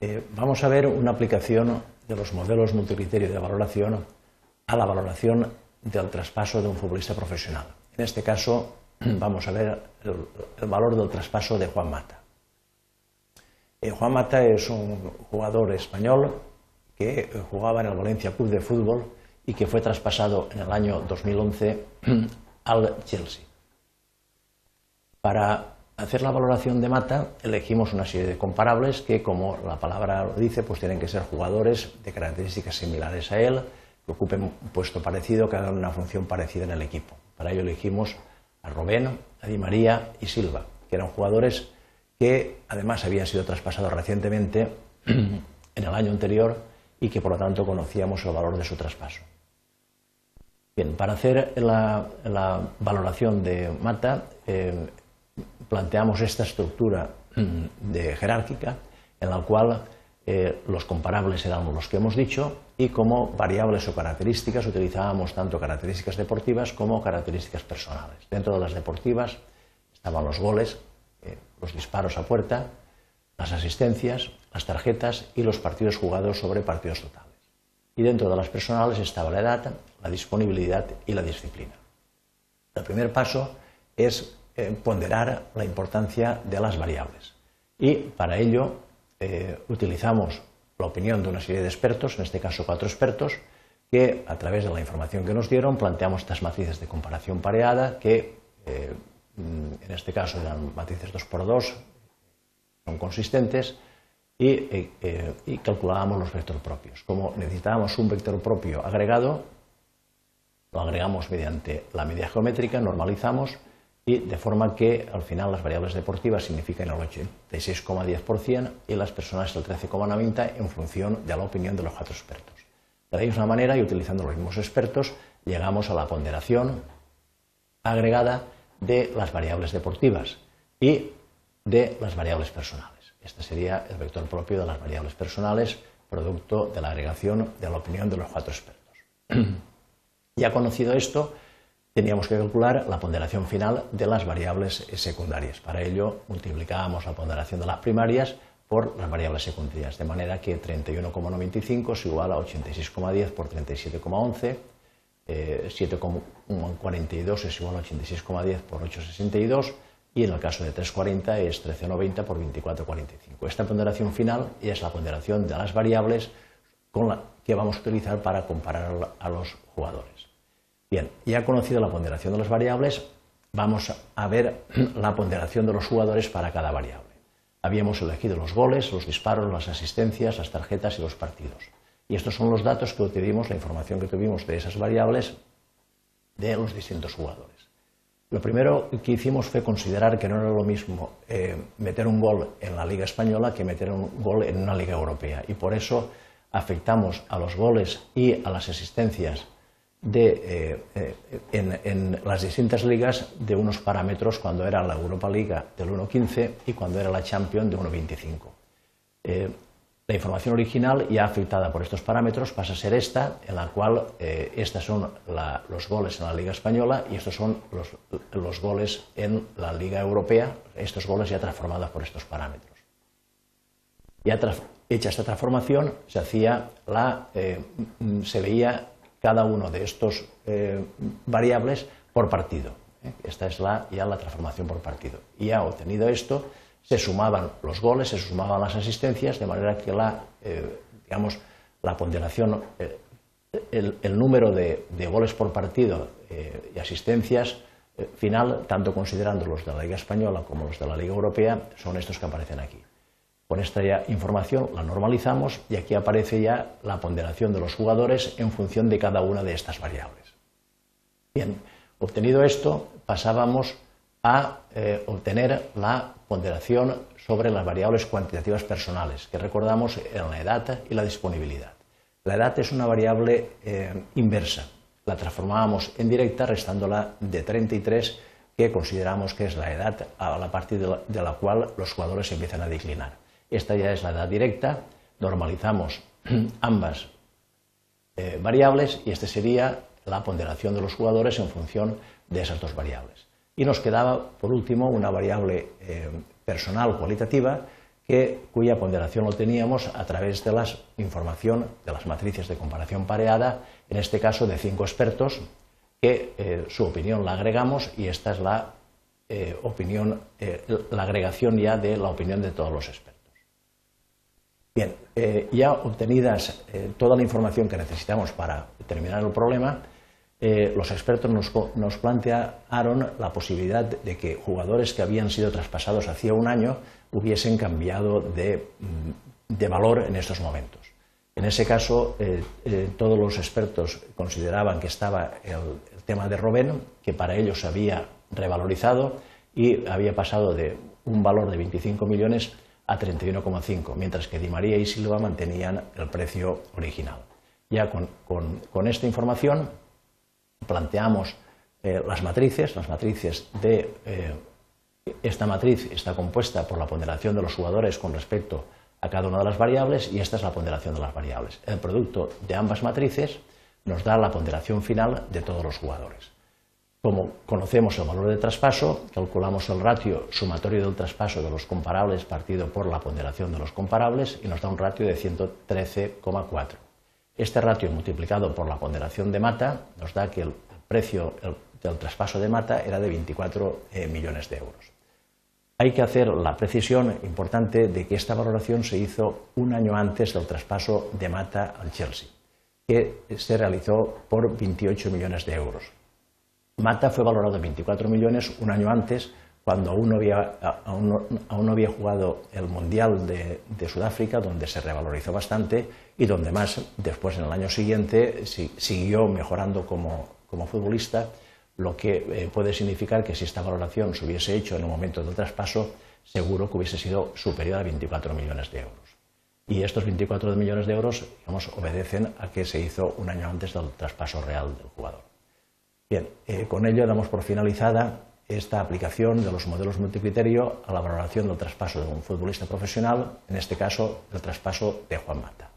Eh, vamos a ver una aplicación de los modelos multicriterio de valoración a la valoración del traspaso de un futbolista profesional. En este caso, vamos a ver el, valor del traspaso de Juan Mata. Eh, Juan Mata es un jugador español que jugaba en el Valencia Club de Fútbol y que fue traspasado en el año 2011 al Chelsea. Para hacer la valoración de Mata elegimos una serie de comparables que, como la palabra lo dice, pues tienen que ser jugadores de características similares a él, que ocupen un puesto parecido, que hagan una función parecida en el equipo. Para ello elegimos a Robén, a María y Silva, que eran jugadores que además habían sido traspasados recientemente en el año anterior y que por lo tanto conocíamos el valor de su traspaso. Bien, para hacer la, valoración de Mata, eh, planteamos esta estructura mm, de jerárquica en la cual eh, los comparables eran los que hemos dicho y como variables o características utilizábamos tanto características deportivas como características personales. Dentro de las deportivas estaban los goles, eh, los disparos a puerta, las asistencias, las tarjetas y los partidos jugados sobre partidos totales. Y dentro de las personales estaba la edad, la disponibilidad y la disciplina. El primer paso es eh, ponderar la importancia de las variables. Y para ello eh, utilizamos la opinión de una serie de expertos, en este caso cuatro expertos, que a través de la información que nos dieron planteamos estas matrices de comparación pareada que eh, en este caso eran matrices 2x2, son consistentes y, y calculábamos los vectores propios. Como necesitábamos un vector propio agregado, lo agregamos mediante la media geométrica, normalizamos y de forma que al final las variables deportivas significan el 86,10% y las personas el 13,90% en función de la opinión de los cuatro expertos. De la misma manera, y utilizando los mismos expertos, llegamos a la ponderación agregada de las variables deportivas y de las variables personales. Este sería el vector propio de las variables personales, producto de la agregación de la opinión de los cuatro expertos. ya conocido esto, teníamos que calcular la ponderación final de las variables secundarias. Para ello multiplicábamos la ponderación de las primarias por las variables secundarias, de manera que 31,95 es igual a 86,10 por 37,11, 7,42 es igual a 86,10 por 8,62 y en el caso de 3,40 es 13,90 por 24,45. Esta ponderación final es la ponderación de las variables con la que vamos a utilizar para comparar a los jugadores. Bien, ya conocido la ponderación de las variables, vamos a ver la ponderación de los jugadores para cada variable. Habíamos elegido los goles, los disparos, las asistencias, las tarjetas y los partidos. Y estos son los datos que obtuvimos, la información que tuvimos de esas variables de los distintos jugadores. Lo primero que hicimos fue considerar que no era lo mismo eh, meter un gol en la Liga Española que meter un gol en una Liga Europea. Y por eso afectamos a los goles y a las asistencias de, eh, eh, en, las distintas ligas de unos parámetros cuando era la Europa Liga del 1.15 y cuando era la Champions de 1.25. Eh, la información original, ya afectada por estos parámetros, pasa a ser esta, en la cual estos son los goles en la Liga Española y estos son los, los, goles en la Liga Europea, estos goles ya transformados por estos parámetros. Ya hecha esta transformación, se, hacía la, se veía cada uno de estos eh, variables por partido. ¿eh? Esta es la, ya la transformación por partido. Y ya obtenido esto, se sumaban los goles, se sumaban las asistencias, de manera que la, eh, digamos, la ponderación, el, número de, de, goles por partido y asistencias final, tanto considerando los de la Liga Española como los de la Liga Europea, son estos que aparecen aquí. Con esta información la normalizamos y aquí aparece ya la ponderación de los jugadores en función de cada una de estas variables. Bien, obtenido esto, pasábamos a eh, obtener la ponderación sobre las variables cuantitativas personales, que recordamos en la edad y la disponibilidad. La edad es una variable eh, inversa. La transformábamos en directa restándola de 33, que consideramos que es la edad a la partir de la cual los jugadores empiezan a declinar. Esta ya es la edad directa, normalizamos ambas eh, variables y esta sería la ponderación de los jugadores en función de esas dos variables. Y nos quedaba, por último, una variable eh, personal cualitativa que, cuya ponderación lo teníamos a través de la información de las matrices de comparación pareada, en este caso de cinco expertos, que eh, su opinión la agregamos y esta es la opinión, la agregación ya de la opinión de todos los expertos. Bien, ya obtenidas toda la información que necesitamos para determinar el problema, los expertos nos, plantearon la posibilidad de que jugadores que habían sido traspasados hacía un año hubiesen cambiado de, de valor en estos momentos. En ese caso, eh, eh, todos los expertos consideraban que estaba el, tema de Robben, que para ellos se había revalorizado y había pasado de un valor de 25 millones a 31,5, mientras que Di María y Silva mantenían el precio original. Ya con, esta información planteamos eh, las matrices, las matrices de esta matriz está compuesta por la ponderación de los jugadores con respecto a cada una de las variables y esta es la ponderación de las variables. El producto de ambas matrices nos da la ponderación final de todos los jugadores. Como conocemos el valor de traspaso, calculamos el ratio sumatorio del traspaso de los comparables partido por la ponderación de los comparables y nos da un ratio de 113,4. Este ratio multiplicado por la ponderación de mata nos da que el precio del traspaso de mata era de 24 eh, millones de euros. Hay que hacer la precisión importante de que esta valoración se hizo un año antes del traspaso de Mata al Chelsea, que se realizó por 28 millones de euros. Mata fue valorado en 24 millones un año antes, cuando aún no había, jugado el Mundial de, Sudáfrica, donde se revalorizó bastante y donde más después, en el año siguiente, siguió mejorando como futbolista lo que eh, puede significar que si esta valoración se hubiese hecho en un momento del traspaso, seguro que hubiese sido superior a 24 millones de euros. Y estos 24 millones de euros obedecen a que se hizo un año antes del traspaso real del jugador. Bien, eh, con ello damos por finalizada esta aplicación de los modelos multicriterio a la valoración del traspaso de un futbolista profesional, en este caso el traspaso de Juan Mata.